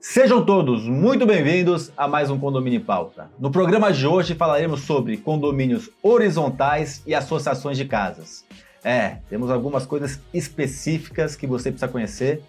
Sejam todos muito bem-vindos a mais um Condomínio em Pauta. No programa de hoje falaremos sobre condomínios horizontais e associações de casas. É, temos algumas coisas específicas que você precisa conhecer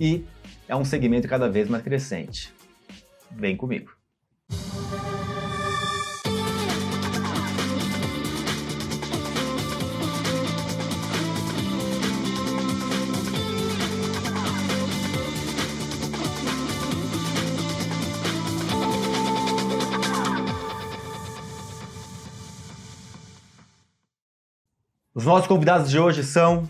e é um segmento cada vez mais crescente. Vem comigo. Os nossos convidados de hoje são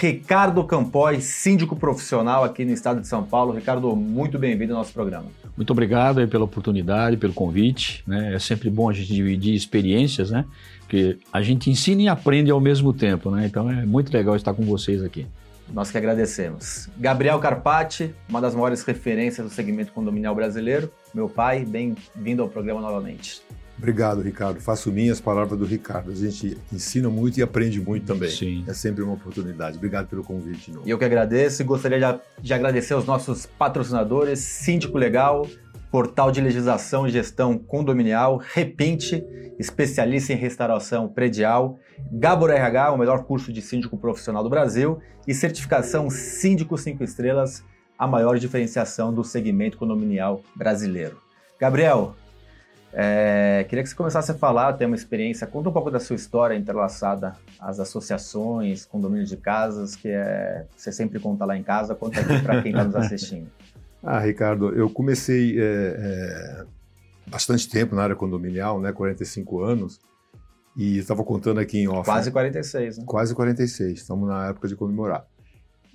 Ricardo Campoy, síndico profissional aqui no estado de São Paulo. Ricardo, muito bem-vindo ao nosso programa. Muito obrigado pela oportunidade, pelo convite. Né? É sempre bom a gente dividir experiências, né? Porque a gente ensina e aprende ao mesmo tempo, né? Então é muito legal estar com vocês aqui. Nós que agradecemos. Gabriel Carpati, uma das maiores referências do segmento condominial brasileiro. Meu pai, bem-vindo ao programa novamente. Obrigado, Ricardo. Faço minhas palavras do Ricardo. A gente ensina muito e aprende muito também. Sim. É sempre uma oportunidade. Obrigado pelo convite. E eu que agradeço e gostaria de, de agradecer aos nossos patrocinadores, Síndico Legal, Portal de Legislação e Gestão Condominial, Repinte, especialista em restauração predial, Gabor RH, o melhor curso de síndico profissional do Brasil, e certificação Síndico 5 Estrelas, a maior diferenciação do segmento condominial brasileiro. Gabriel, é, queria que você começasse a falar, ter uma experiência, conta um pouco da sua história entrelaçada às associações, condomínios de casas, que é, você sempre conta lá em casa, conta aqui para quem está nos assistindo. Ah, Ricardo, eu comecei é, é, bastante tempo na área condominial, né, 45 anos, e estava contando aqui em off. Quase 46, né? Quase 46, estamos na época de comemorar.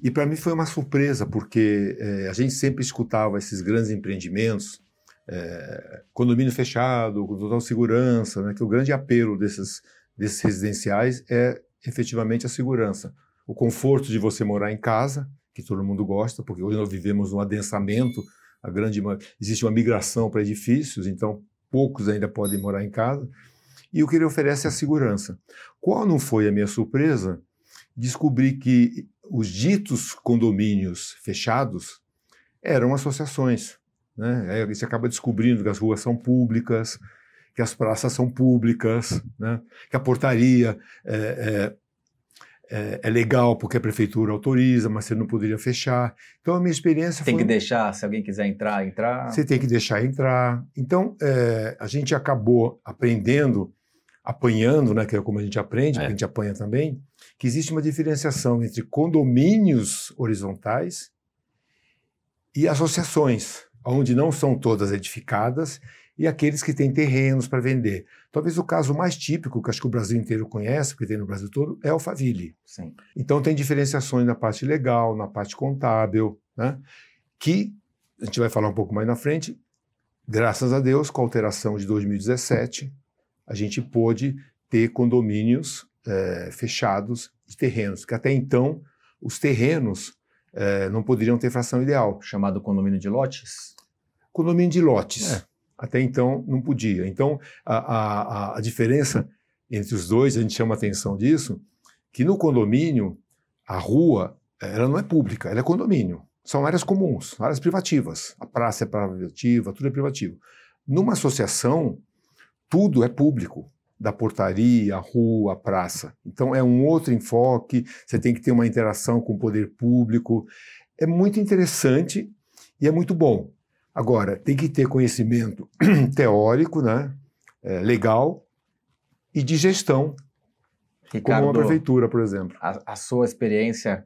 E para mim foi uma surpresa, porque é, a gente sempre escutava esses grandes empreendimentos, é, condomínio fechado, com total segurança, né, que o grande apelo desses, desses residenciais é efetivamente a segurança. O conforto de você morar em casa, que todo mundo gosta, porque hoje nós vivemos um adensamento, a grande, existe uma migração para edifícios, então poucos ainda podem morar em casa. E o que ele oferece é a segurança. Qual não foi a minha surpresa? Descobri que os ditos condomínios fechados eram associações. Né? Aí você acaba descobrindo que as ruas são públicas, que as praças são públicas, né? que a portaria é, é, é, é, legal porque a prefeitura autoriza, mas você não poderia fechar. Então a minha experiência tem foi... que deixar, se alguém quiser entrar, entrar. Você tem que deixar entrar. Então é, a gente acabou aprendendo, apanhando, né? Que é como a gente aprende, é. a gente apanha também, que existe uma diferenciação entre condomínios horizontais e associações onde não são todas edificadas, e aqueles que têm terrenos para vender. Talvez o caso mais típico, que acho que o Brasil inteiro conhece, porque tem no Brasil todo, é Alphaville. Sim. Então tem diferenciações na parte legal, na parte contábil, né? que a gente vai falar um pouco mais na frente. Graças a Deus, com a alteração de 2017, a gente pôde ter condomínios é, fechados de terrenos, que até então os terrenos é, não poderiam ter fração ideal. Chamado condomínio de lotes? Condomínio de lotes. É. Até então não podia. Então a, a, a diferença entre os dois, a gente chama atenção disso, que no condomínio a rua ela não é pública, ela é condomínio. São áreas comuns, áreas privativas. A praça é privativa, tudo é privativo. Numa associação, tudo é público, da portaria, a rua, a praça. Então é um outro enfoque, você tem que ter uma interação com o poder público. É muito interessante e é muito bom. Agora, tem que ter conhecimento teórico, né, é, legal e de gestão, Ricardo, como uma prefeitura, por exemplo. A, a sua experiência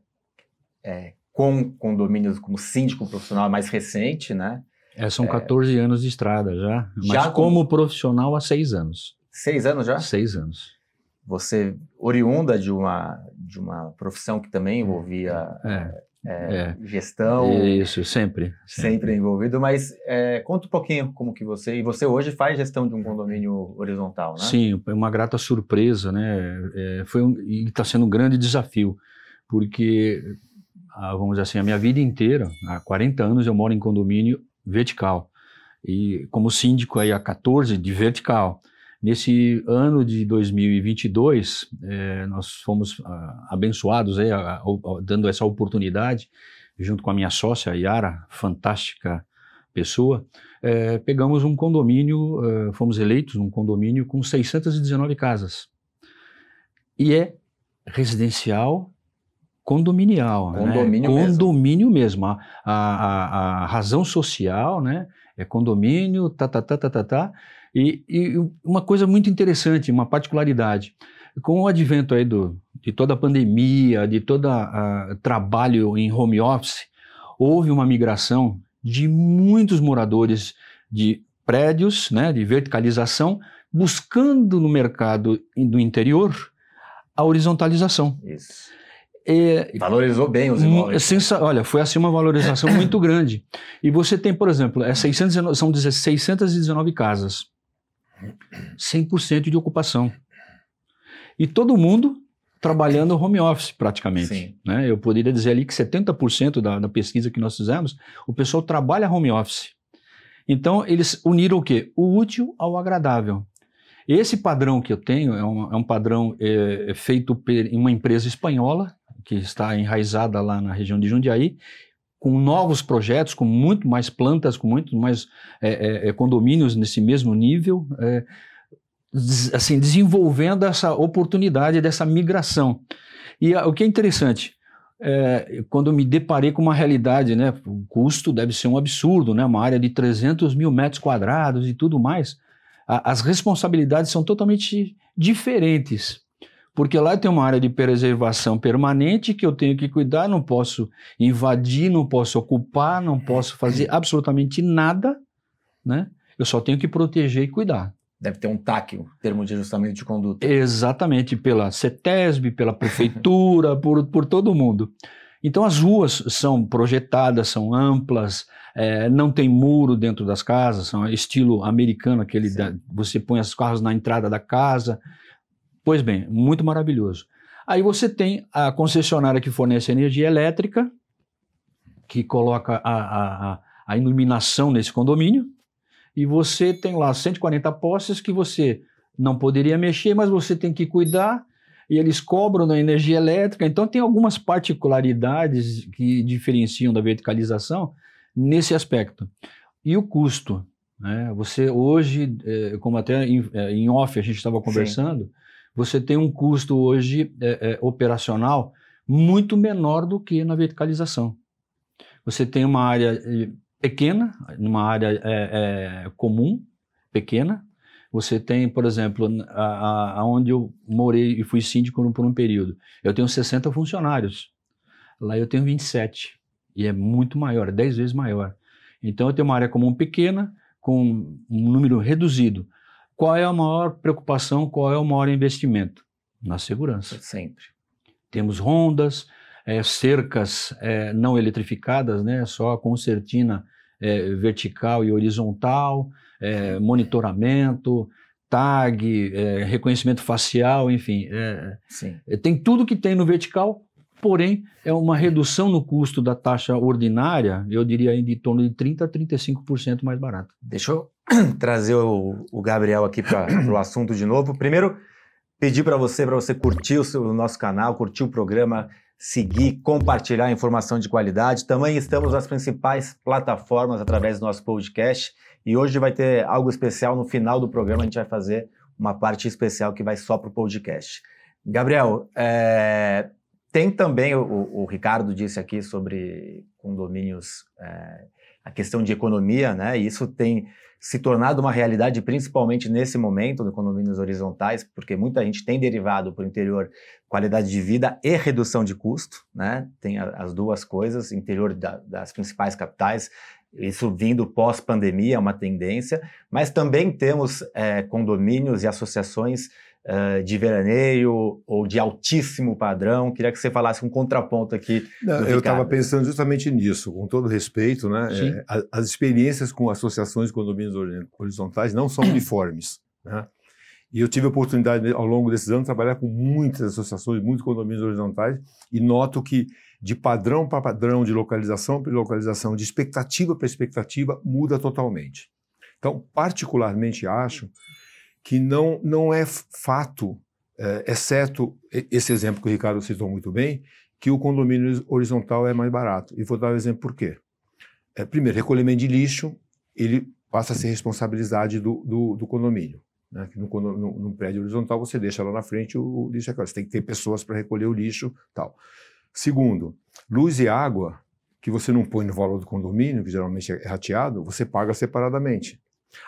é, com condomínios como síndico profissional mais recente, né? É, são 14 é, anos de estrada já, mas já como com... profissional há seis anos. Seis anos já? Seis anos. Você oriunda de uma de uma profissão que também envolvia é é, é. gestão. Isso, sempre. Sempre, sempre envolvido, mas é, conta um pouquinho como que você, e você hoje faz gestão de um condomínio horizontal, né? Sim, é uma grata surpresa, né? É, foi um, e está sendo um grande desafio, porque, ah, vamos dizer assim, a minha vida inteira, há 40 anos eu moro em condomínio vertical, e como síndico aí há 14 de vertical. Nesse ano de 2022, é, nós fomos ah, abençoados, aí, dando essa oportunidade, junto com a minha sócia, Yara, fantástica pessoa, é, pegamos um condomínio, é, fomos eleitos num condomínio com 619 casas. E é residencial condominial. Né? Condomínio né? Condomínio mesmo. mesmo. A, a, a, razão social né? é condomínio, tá, tá, tá, tá, tá, tá. E, e uma coisa muito interessante, uma particularidade. Com o advento aí do, de toda a pandemia, de todo o trabalho em home office, houve uma migração de muitos moradores de prédios, né, de verticalização, buscando no mercado do interior a horizontalização. Isso. É, Valorizou bem os imóveis. Sensa, olha, foi assim uma valorização muito grande. E você tem, por exemplo, é 619, são 619 casas, 100% de ocupação. E todo mundo trabalhando home office praticamente. Sim. Né? Eu poderia dizer ali que 70% da, da pesquisa que nós fizemos, o pessoal trabalha home office. Então, eles uniram o quê? O útil ao agradável. Esse padrão que eu tenho é um, é um padrão é, é feito em uma empresa espanhola, que está enraizada lá na região de Jundiaí, com novos projetos, com muito mais plantas, com muito mais é, é, é condomínios nesse mesmo nível, é, assim, desenvolvendo essa oportunidade dessa migração. E o que é interessante, é, quando me deparei com uma realidade, né, o custo deve ser um absurdo, né, uma área de 300 mil metros quadrados e tudo mais, a, as responsabilidades são totalmente diferentes. Porque lá tem uma área de preservação permanente que eu tenho que cuidar, não posso invadir, não posso ocupar, não posso fazer absolutamente nada, né? Eu só tenho que proteger e cuidar. Deve ter um TAC, termo de ajustamento de conduta. Exatamente, pela CETESB, pela prefeitura, por, por todo mundo. Então as ruas são projetadas, são amplas, é, não tem muro dentro das casas, são estilo americano, aquele da, você põe os carros na entrada da casa. Pois bem, muito maravilhoso. Aí você tem a concessionária que fornece energia elétrica, que coloca a, a, a iluminação nesse condomínio, e você tem lá 140 postes que você não poderia mexer, mas você tem que cuidar e eles cobram na energia elétrica. Então tem algumas particularidades que diferenciam da verticalização nesse aspecto. E o custo, né? Você hoje, é, como até em, é, em, off a gente estava conversando, Sim. Você tem um custo hoje é, é, operacional muito menor do que na verticalização. Você tem uma área pequena, numa área é, é, comum, pequena. Você tem, por exemplo, aonde eu morei e fui síndico por um período, eu tenho 60 funcionários. Lá eu tenho 27. E é muito maior, 10 vezes maior. Então eu tenho uma área comum pequena, com um número reduzido. Qual é a maior preocupação, qual é o maior investimento? Na segurança. Sempre. Temos rondas, é, cercas é, não eletrificadas, né, só com certina é, vertical e horizontal, é, monitoramento, tag, é, reconhecimento facial, enfim. É, tem tudo que tem no vertical, porém é uma redução no custo da taxa ordinária, eu diria em torno de 30% a 35% mais barato. Deixa eu trazer o, o Gabriel aqui para o assunto de novo. Primeiro, pedir para você, para você curtir o, seu, o nosso canal, curtir o programa, seguir, compartilhar informação de qualidade. Também estamos nas principais plataformas através do nosso podcast. E hoje vai ter algo especial no final do programa. A gente vai fazer uma parte especial que vai só para o podcast. Gabriel, é, tem também, o, o, Ricardo disse aqui sobre condomínios, é, a questão de economia, né? E isso tem se tornado uma realidade, principalmente nesse momento do condomínios horizontais, porque muita gente tem derivado para o interior qualidade de vida e redução de custo, né? Tem as duas coisas, interior da, das principais capitais, isso vindo pós-pandemia, é uma tendência, mas também temos é, condomínios e associações uh, de veraneio ou de altíssimo padrão. Queria que você falasse um contraponto aqui. Não, eu estava pensando justamente nisso, com todo respeito, né? É, as experiências com associações de condomínios horizontais não são uniformes. Né? E eu tive a oportunidade, ao longo desses anos, de trabalhar com muitas associações, muitos condomínios horizontais, e noto que de padrão para padrão, de localização para localização, de expectativa para expectativa, muda totalmente. Então, particularmente acho que não, não é fato, é, exceto esse exemplo que o Ricardo citou muito bem, que o condomínio horizontal é mais barato. E vou dar o um exemplo por quê. É, primeiro, recolhimento de lixo ele passa a ser responsabilidade do, do, do condomínio. Né? No, no, no, prédio horizontal, você deixa lá na frente o, o lixo. É você tem que ter pessoas para recolher o lixo tal. Segundo, luz e água, que você não põe no valor do condomínio, que geralmente é rateado, você paga separadamente.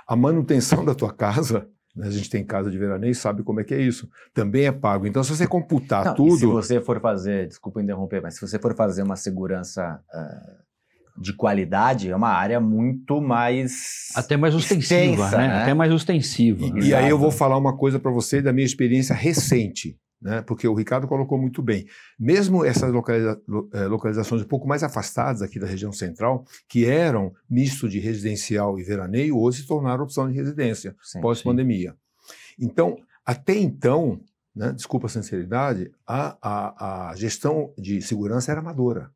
A manutenção da tua casa a gente tem casa de veraneio e sabe como é que é isso. Também é pago. Então, se você computar não, tudo. Se você for fazer, desculpa interromper, mas se você for fazer uma segurança uh, de qualidade, é uma área muito mais. Até mais ostensiva, extensa, né? né? Até mais ostensiva. E, e aí eu vou falar uma coisa para você da minha experiência recente né? porque o Ricardo colocou muito bem. Mesmo essas localiza eh, localizações um pouco mais afastadas aqui da região central, que eram misto de residencial e veraneio, hoje se tornaram opção de residência pós-pandemia. Então, até então, né, desculpa a sinceridade, a, a, a, gestão de segurança era amadora.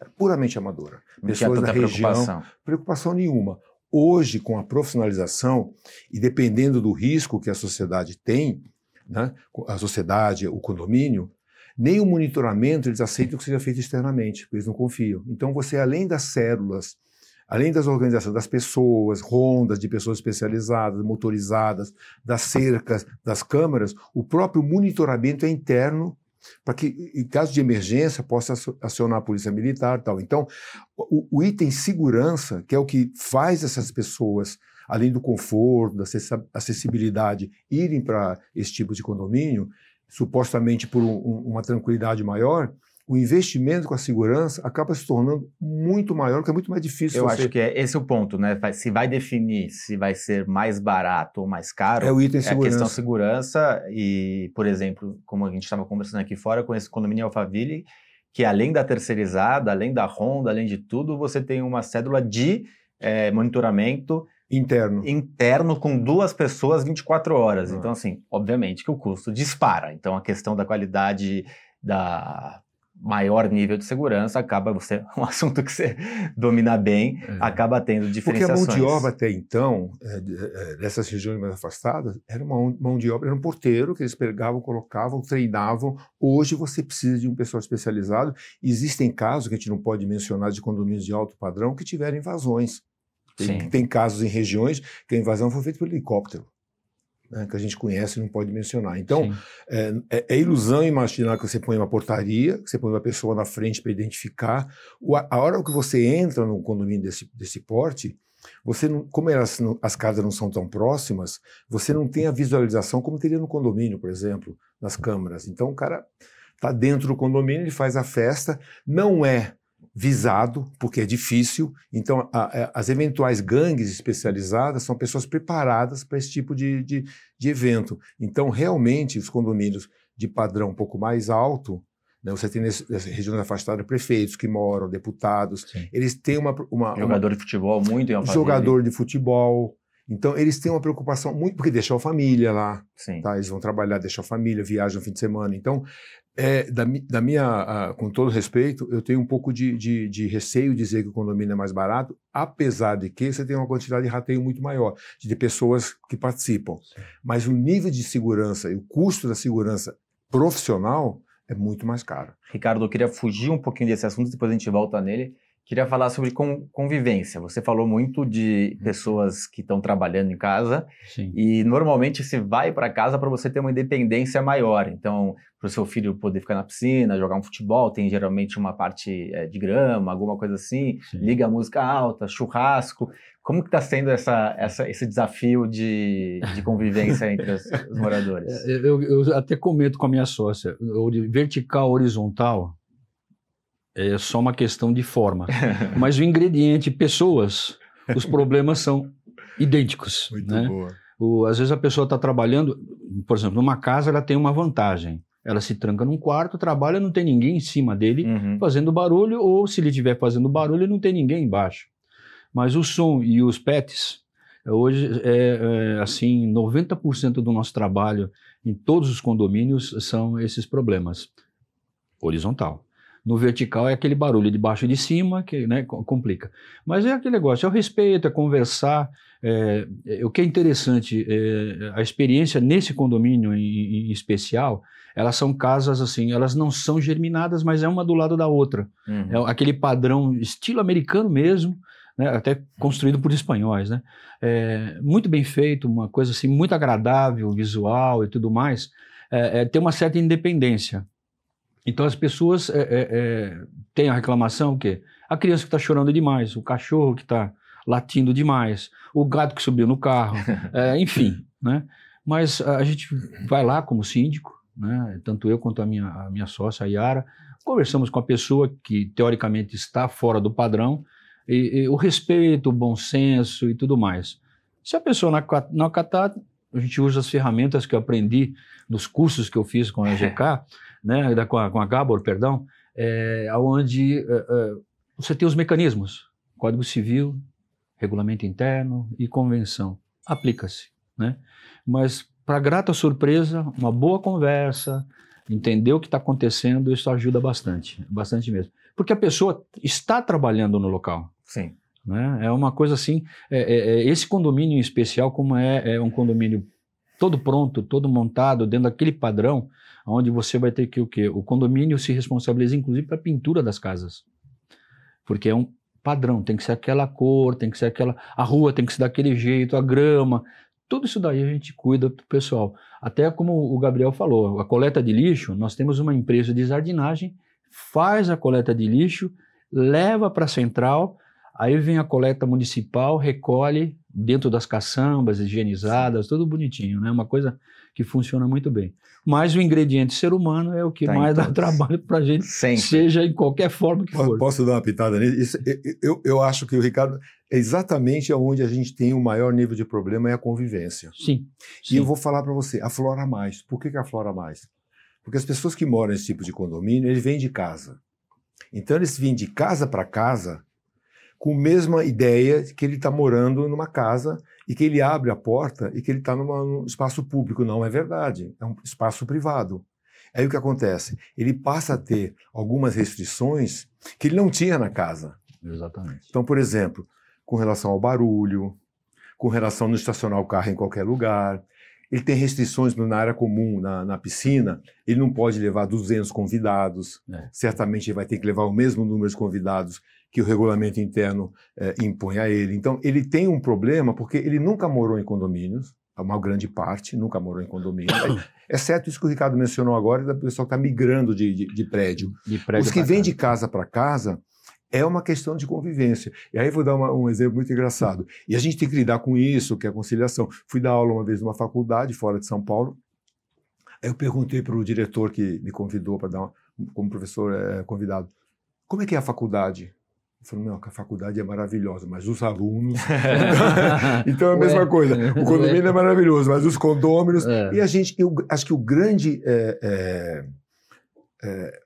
Era puramente amadora. Não Pessoas da região. Preocupação. preocupação nenhuma. Hoje, com a profissionalização e dependendo do risco que a sociedade tem, né, a sociedade, o condomínio, nem o monitoramento eles aceitam que seja feito externamente, porque eles não confiam. Então você, além das células, além das organizações, das pessoas, rondas de pessoas especializadas, motorizadas, das cercas, das câmeras, o próprio monitoramento é interno para que, em caso de emergência, possa acionar a polícia militar tal. Então, o, o item segurança, que é o que faz essas pessoas além do conforto, da acessibilidade, irem para esse tipo de condomínio, supostamente por um, uma tranquilidade maior, o investimento com a segurança acaba se tornando muito maior, que é muito mais difícil. Eu você... acho que é esse é o ponto, né? Se vai definir se vai ser mais barato ou mais caro, é, o item é a questão segurança e, por exemplo, como a gente estava conversando aqui fora com esse condomínio Alphaville, que além da terceirizada, além da ronda, além de tudo, você tem uma cédula de é, monitoramento Interno. Interno com duas pessoas 24 horas. Ah. Então, assim, obviamente que o custo dispara. Então, a questão da qualidade da maior nível de segurança acaba você um assunto que você domina bem é. acaba tendo diferenciações porque a mão de obra até então é, é, dessas regiões mais afastadas era uma mão de obra era um porteiro que eles pegavam colocavam treinavam hoje você precisa de um pessoal especializado existem casos que a gente não pode mencionar de condomínios de alto padrão que tiveram invasões tem, tem, casos em regiões que a invasão foi feita por helicóptero, né, que a gente conhece e não pode mencionar. Então, é, é, é, ilusão imaginar que você põe uma portaria, que você põe uma pessoa na frente para identificar. O, a hora que você entra num condomínio desse, desse porte, você não, como elas, as casas não são tão próximas, você não tem a visualização como teria no condomínio, por exemplo, nas câmaras. Então, o cara está dentro do condomínio, ele faz a festa, não é visado, porque é difícil. Então, a, a, as eventuais gangues especializadas são pessoas preparadas para esse tipo de, de, de, evento. Então, realmente, os condomínios de padrão um pouco mais alto, né, você tem nessa regiões afastadas prefeitos que moram, deputados, Sim. eles têm uma, uma jogador uma, de futebol muito em jogador de futebol. Então, eles têm uma preocupação muito, porque deixam a família lá, tá? eles vão trabalhar, deixam a família, viajam no fim de semana. Então, é, da, da, minha, com todo respeito, eu tenho um pouco de, de, de, receio de dizer que o condomínio é mais barato, apesar de que você tem uma quantidade de rateio muito maior, de pessoas que participam. Mas o nível de segurança e o custo da segurança profissional é muito mais caro. Ricardo, eu queria fugir um pouquinho desse assunto, depois a gente volta nele. Queria falar sobre convivência. Você falou muito de pessoas que estão trabalhando em casa Sim. e normalmente se vai para casa para você ter uma independência maior. Então, para o seu filho poder ficar na piscina, jogar um futebol, tem geralmente uma parte é, de grama, alguma coisa assim, Sim. liga a música alta, churrasco. Como que está sendo essa, essa, esse desafio de, de convivência entre os, os moradores? É, eu, eu, até comento com a minha sócia, vertical, horizontal, é só uma questão de forma. Mas o ingrediente, pessoas, os problemas são idênticos. Muito né? boa. O, às vezes a pessoa está trabalhando, por exemplo, numa casa ela tem uma vantagem. Ela se tranca num quarto, trabalha, não tem ninguém em cima dele uhum. fazendo barulho, ou se ele estiver fazendo barulho, não tem ninguém embaixo. Mas o som e os pets, hoje, é, é, assim, 90% do nosso trabalho em todos os condomínios são esses problemas. Horizontal. No vertical é aquele barulho de baixo e de cima que né, complica. Mas é aquele negócio, é o respeito, é conversar. É, é, o que é interessante, é, a experiência nesse condomínio em, em, especial, elas são casas assim, elas não são germinadas, mas é uma do lado da outra. Uhum. É aquele padrão estilo americano mesmo, né, até construído por espanhóis, né? É, muito bem feito, uma coisa assim muito agradável, visual e tudo mais. É, é, tem uma certa independência. Então as pessoas é, é, é, têm a reclamação o quê? A criança que está chorando demais, o cachorro que está latindo demais, o gato que subiu no carro, enfim, né? Mas a gente vai lá como síndico, né? tanto eu quanto a minha, a minha sócia, a Yara, conversamos com a pessoa que teoricamente está fora do padrão, e, e o respeito, o bom senso e tudo mais. Se a pessoa não acatar, a gente usa as ferramentas que eu aprendi nos cursos que eu fiz com a GK, né, da, com, a, com a Gabor, perdão, é, onde é, é, você tem os mecanismos, Código Civil, Regulamento Interno e Convenção. Aplica-se, né? Mas, para grata surpresa, uma boa conversa, entender o que está acontecendo, isso ajuda bastante, bastante mesmo. Porque a pessoa está trabalhando no local. Sim. Né? É uma coisa assim, é, é, é, esse condomínio em especial, como é, é um condomínio todo pronto, todo montado, dentro daquele padrão, onde você vai ter que o quê? O condomínio se responsabiliza, inclusive, para a pintura das casas. Porque é um padrão, tem que ser aquela cor, tem que ser aquela. A rua tem que ser daquele jeito, a grama. Tudo isso daí a gente cuida do pessoal. Até como o Gabriel falou, a coleta de lixo, nós temos uma empresa de jardinagem, faz a coleta de lixo, leva para a central, Aí vem a coleta municipal, recolhe dentro das caçambas, higienizadas, tudo bonitinho, né? Uma coisa que funciona muito bem. Mas o ingrediente ser humano é o que tá mais dá trabalho para a gente, Sempre. seja em qualquer forma que for. Posso dar uma pitada nisso? eu, eu, eu acho que o Ricardo é exatamente onde a gente tem o maior nível de problema é a convivência. Sim. E sim. eu vou falar para você, aflora mais. Por que, que aflora mais? Porque as pessoas que moram nesse tipo de condomínio, eles vêm de casa. Então eles vêm de casa para casa com a mesma ideia que ele está morando numa casa e que ele abre a porta e que ele está num espaço público. Não é verdade, é um espaço privado. Aí o que acontece? Ele passa a ter algumas restrições que ele não tinha na casa. Exatamente. Então, por exemplo, com relação ao barulho, com relação a não estacionar o carro em qualquer lugar, ele tem restrições na área comum, na, na, piscina, ele não pode levar 200 convidados, é. certamente ele vai ter que levar o mesmo número de convidados que o regulamento interno é, impõe a ele. Então, ele tem um problema porque ele nunca morou em condomínios, uma grande parte nunca morou em condomínio, exceto isso que o Ricardo mencionou agora, da pessoa que está migrando de, de, de, prédio. de, prédio. Os que vêm de casa para casa, é uma questão de convivência. E aí vou dar uma, um exemplo muito engraçado. E a gente tem que lidar com isso, que é a conciliação. Fui dar aula uma vez numa faculdade fora de São Paulo. Aí eu perguntei para o diretor que me convidou para dar uma, como professor é, convidado, como é que é a faculdade? Ele falou, não, a faculdade é maravilhosa, mas os alunos... então é a mesma Ué. coisa. O condomínio Ué. é maravilhoso, mas os condôminos... É. E a gente, eu acho que o grande... É, é, é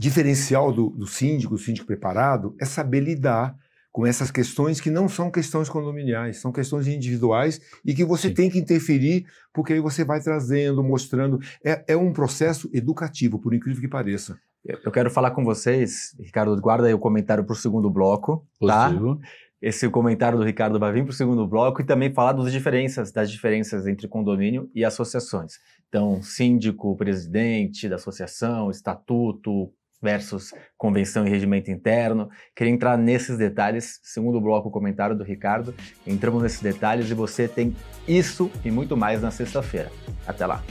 diferencial do, do síndico, do síndico preparado, é saber lidar com essas questões que não são questões condominiais, são questões individuais e que você Sim. tem que interferir, porque aí você vai trazendo, mostrando. É, é, um processo educativo, por incrível que pareça. Eu quero falar com vocês, Ricardo, guarda aí o comentário para o segundo bloco, tá? Positivo. tá? Esse comentário do Ricardo vai vir para o segundo bloco e também falar das diferenças, das diferenças entre condomínio e associações. Então, síndico, presidente da associação, estatuto, versus convenção e regimento interno. Queria entrar nesses detalhes, segundo bloco, o comentário do Ricardo. Entramos nesses detalhes e você tem isso e muito mais na sexta-feira. Até lá!